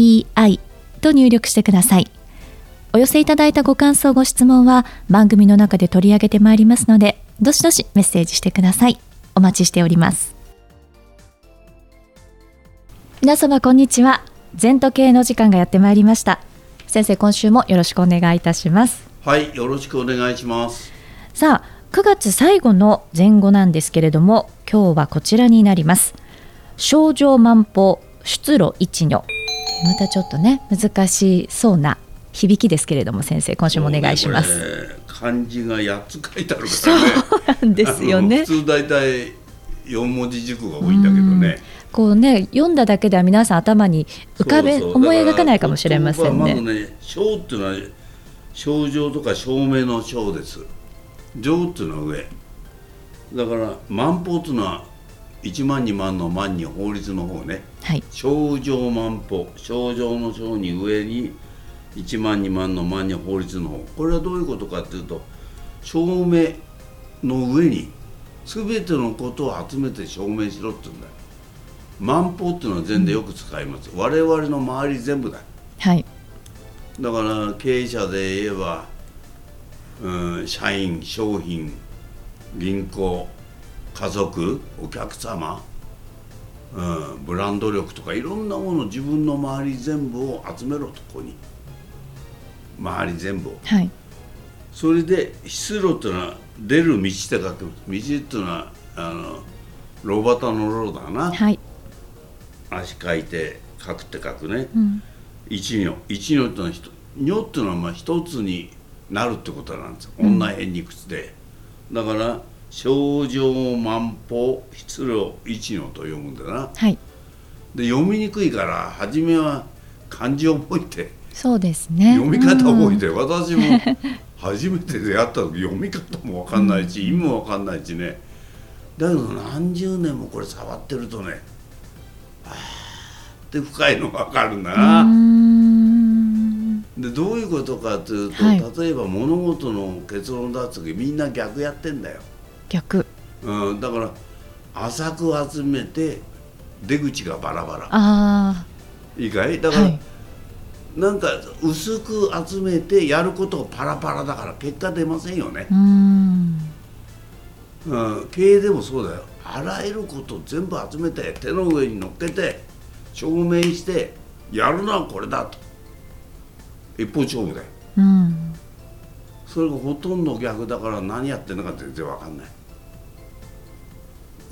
ZENTOKEIEI と入力してください。お寄せいただいたご感想、ご質問は番組の中で取り上げてまいりますので、どしどしメッセージしてください。お待ちしております。皆様こんにちは。全時計の時間がやってまいりました。先生、今週もよろしくお願いいたします。はい、よろしくお願いします。さあ、9月最後の前後なんですけれども今日はこちらになります症状万歩出路一如またちょっとね難しそうな響きですけれども先生今週もお願いします、ね、漢字が8つ書いてあるからねそうなんですよね。普通大体4文字熟語が多いんだけどね。こうね読んだだけでは皆さん頭に浮かべ思い描かないかもしれませんね。まずね症っていうのは症状とか証明の症です。上っていうのは上。だから万法っていうのは1万2万の万に法律の方ね、はい、症状万法症状の症に上に1万2万の万に法律の方。これはどういうことかっていうと証明の上に全てのことを集めて証明しろって言うんだ。よ万法っていうのは全でよく使います、うん、我々の周り全部だ。はい。だから経営者で言えばうん、社員商品銀行家族お客様、うん、ブランド力とかいろんなもの自分の周り全部を集めろとここに。周り全部を、はい、それで出路っていうのは出る道って書く。道っていうのはあのロバタのロだな、はい、足書いて書くって書くね、うん、一女一女っていうのは女っていうのはまあ一つになるってことなんですよ、女変理屈で。だから症状万歩質量一のと読むんだな、はい、で読みにくいから初めは漢字を覚えてそうですね。読み方覚えて、うん、私も 初めて出会った時読み方も分かんないし、意味も分かんないしね。だけど何十年もこれ触ってるとねああって深いの分かるんだな。でどういうことかというと、はい、例えば物事の結論出す時みんな逆やってんだよ逆、うん、だから浅く集めて出口がバラバラ。あいいかい？だから、はい、なんか薄く集めてやることがパラパラだから結果出ませんよね。うん。うん、経営でもそうだよ。あらゆることを全部集めて手の上に乗っけて証明してやるのはこれだと。一方勝負だよ、うん、それがほとんど逆だから何やってるのか全然分かんない。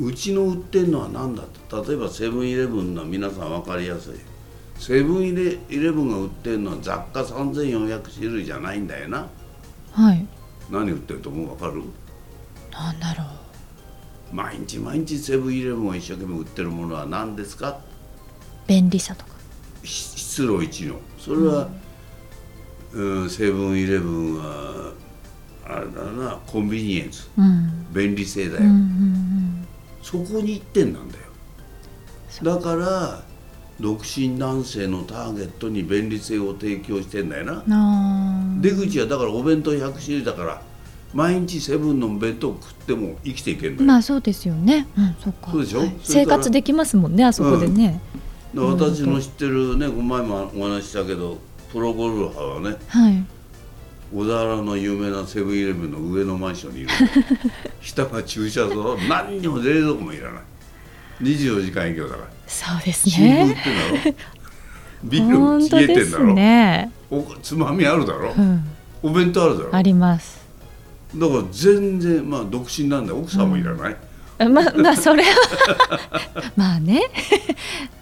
うちの売ってるのは何だと例えばセブンイレブンの皆さん分かりやすい。セブンイレレブンが売ってるのは雑貨3400種類じゃないんだよな。はい。何売ってると思う分かる？なんだろう。毎日毎日セブンイレブンが一生懸命売ってるものは何ですか？便利さとか。失路一の。それは、うんうん、セブンイレブンはあれだなコンビニエンス、うん、便利性だよ、うんうんうん、そこに一点なんだよ。だから独身男性のターゲットに便利性を提供してんだよな。出口はだからお弁当100種類だから毎日セブンの弁当食っても生きていけんのよ。まあそうですよね、うん、そっか。そうでしょ、はい、生活できますもんねあそこでね、うん、私の知ってるね前もお話したけどプロゴルファーはね、はい、小田原の有名なセブンイレブンの上のマンションにいる。下が駐車場。何にも冷蔵庫もいらない。24時間営業だから。そうですね。ってんだろ。ビール冷えてんだろ、ね、おつまみあるだろ、うん、お弁当あるだろ。あります。だから全然まあ独身なんだ。奥さんもいらない、うん、ままあそれは。まあね。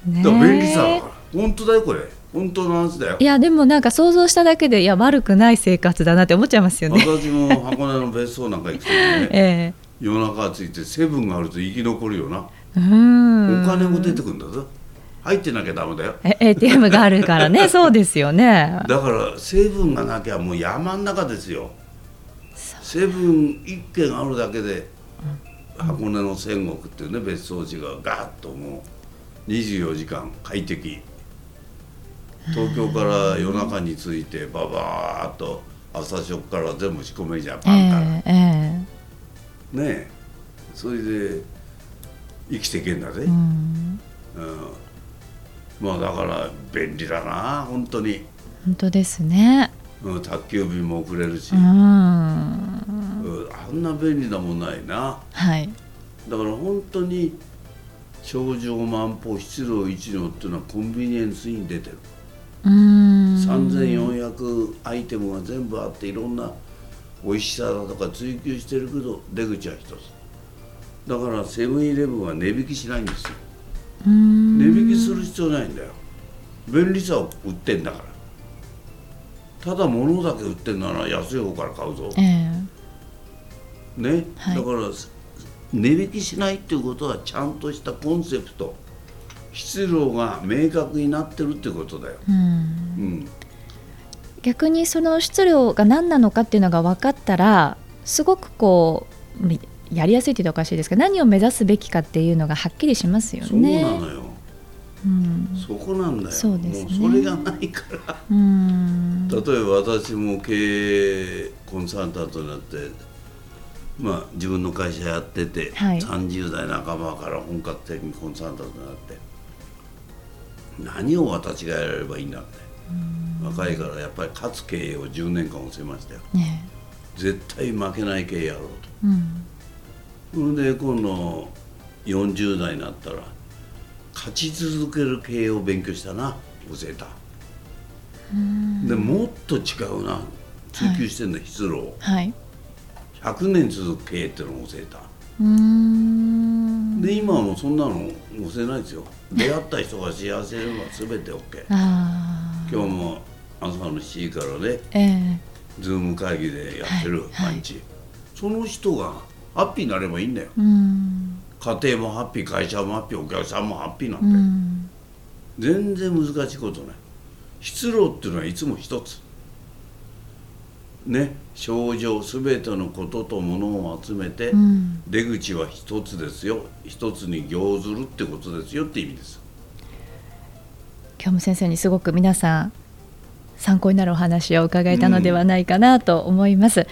ねだから便利さ本当だよこれ。本当の話だよ。いやでもなんか想像しただけでいや悪くない生活だなって思っちゃいますよね。私も箱根の別荘なんか行くとね、えー、夜中ついてセブンがあると生き残るよな。うん。お金も出てくるんだぞ。入ってなきゃダメだよ。え ATM があるからね。そうですよね。だから成分がなきゃもう山ん中ですよ。成分一軒あるだけで箱根の仙石っていうね別荘地がガーッともう24時間快適東京から夜中に着いてババーっと朝食から全部仕込めじゃんパンから、ええ。えねえ。それで生きていけんだぜ、えううん。んまあだから便利だな本当に、本当ですね。うん、宅急便も送れるし、うん。うんあんな便利なもんないな。はい。だから本当に症状万歩質量一のっていうのはコンビニエンスに出てる、うん3400アイテムが全部あっていろんな美味しさだとか追求してるけど出口は一つ。だからセブンイレブンは値引きしないんですよ。うん。値引きする必要ないんだよ。便利さを売ってんだから。ただ物だけ売ってんなら安い方から買うぞ。ええ。ね、はい。だから値引きしないっていうことはちゃんとしたコンセプト質量が明確になってるってことだよ、うん。うん、逆にその質量が何なのかっていうのが分かったらすごくこうみやりやすいって言うとおかしいですけど何を目指すべきかっていうのがはっきりしますよそうね。なのよ。うん。そこなんだよ。そうですね。もうそれがないから。うん。例えば私も経営コンサルタントになってまあ自分の会社やってて、はい。30代半ばから本格的にコンサルタントになって何を私がやればいいんだって。若いからやっぱり勝つ経営を10年間教えましたよ。ね絶対負けない経営やろううん。とそれで今度40代になったら勝ち続ける経営を勉強したな教えた。でもっと違うな追求してんだ、質量をはい。100年続く経営っていうのを教えた。うん。で今はもうそんなの教えないですよ。出会った人が幸せでるのは全て OK あ今日も朝の7時からねーえ。 Zoom 会議でやってる、はいはい。毎日その人がハッピーになればいいんだよ。家庭もハッピー会社もハッピーお客さんもハッピーなんうだよ、ん。全然難しいことない。質量っていうのはいつも一つね症状すべてのこととものを集めて、うん。出口は一つですよ。一つに行ずるってことですよって意味です。今日も先生にすごく皆さん参考になるお話を伺えたのではないかなと思います、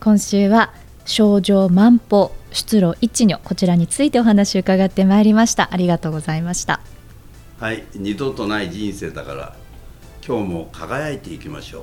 今週は症状万歩出路一如こちらについてお話を伺ってまいりました。ありがとうございました。はい二度とない人生だから今日も輝いていきましょう